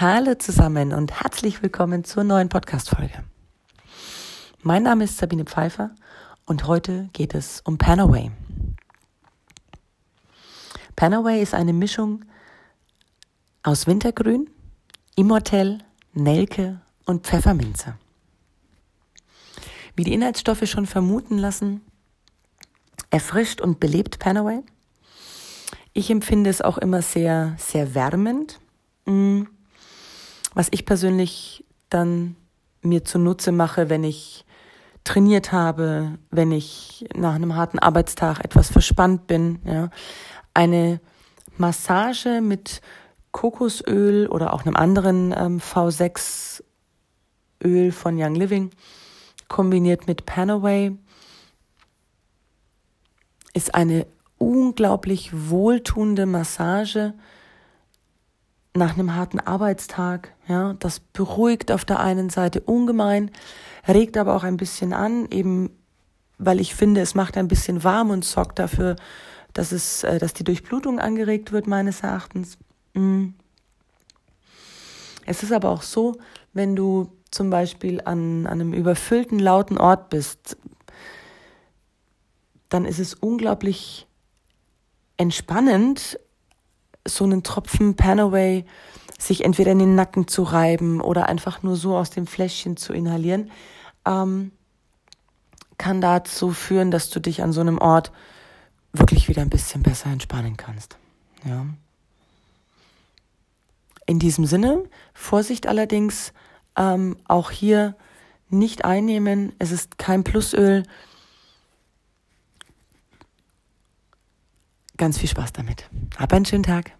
Hallo zusammen und herzlich willkommen zur neuen Podcast-Folge. Mein Name ist Sabine Pfeiffer und heute geht es um Panaway. Panaway ist eine Mischung aus Wintergrün, Immortell, Nelke und Pfefferminze. Wie die Inhaltsstoffe schon vermuten lassen, erfrischt und belebt Panaway. Ich empfinde es auch immer sehr, sehr wärmend. Mm was ich persönlich dann mir zunutze mache, wenn ich trainiert habe, wenn ich nach einem harten Arbeitstag etwas verspannt bin, ja. Eine Massage mit Kokosöl oder auch einem anderen ähm, V6 Öl von Young Living kombiniert mit Panaway ist eine unglaublich wohltuende Massage, nach einem harten Arbeitstag. Ja, das beruhigt auf der einen Seite ungemein, regt aber auch ein bisschen an, eben weil ich finde, es macht ein bisschen warm und sorgt dafür, dass es, äh, dass die Durchblutung angeregt wird, meines Erachtens. Mm. Es ist aber auch so, wenn du zum Beispiel an, an einem überfüllten, lauten Ort bist, dann ist es unglaublich entspannend, so einen Tropfen Panaway sich entweder in den Nacken zu reiben oder einfach nur so aus dem Fläschchen zu inhalieren, ähm, kann dazu führen, dass du dich an so einem Ort wirklich wieder ein bisschen besser entspannen kannst. Ja. In diesem Sinne, Vorsicht allerdings, ähm, auch hier nicht einnehmen. Es ist kein Plusöl. Ganz viel Spaß damit. Hab einen schönen Tag.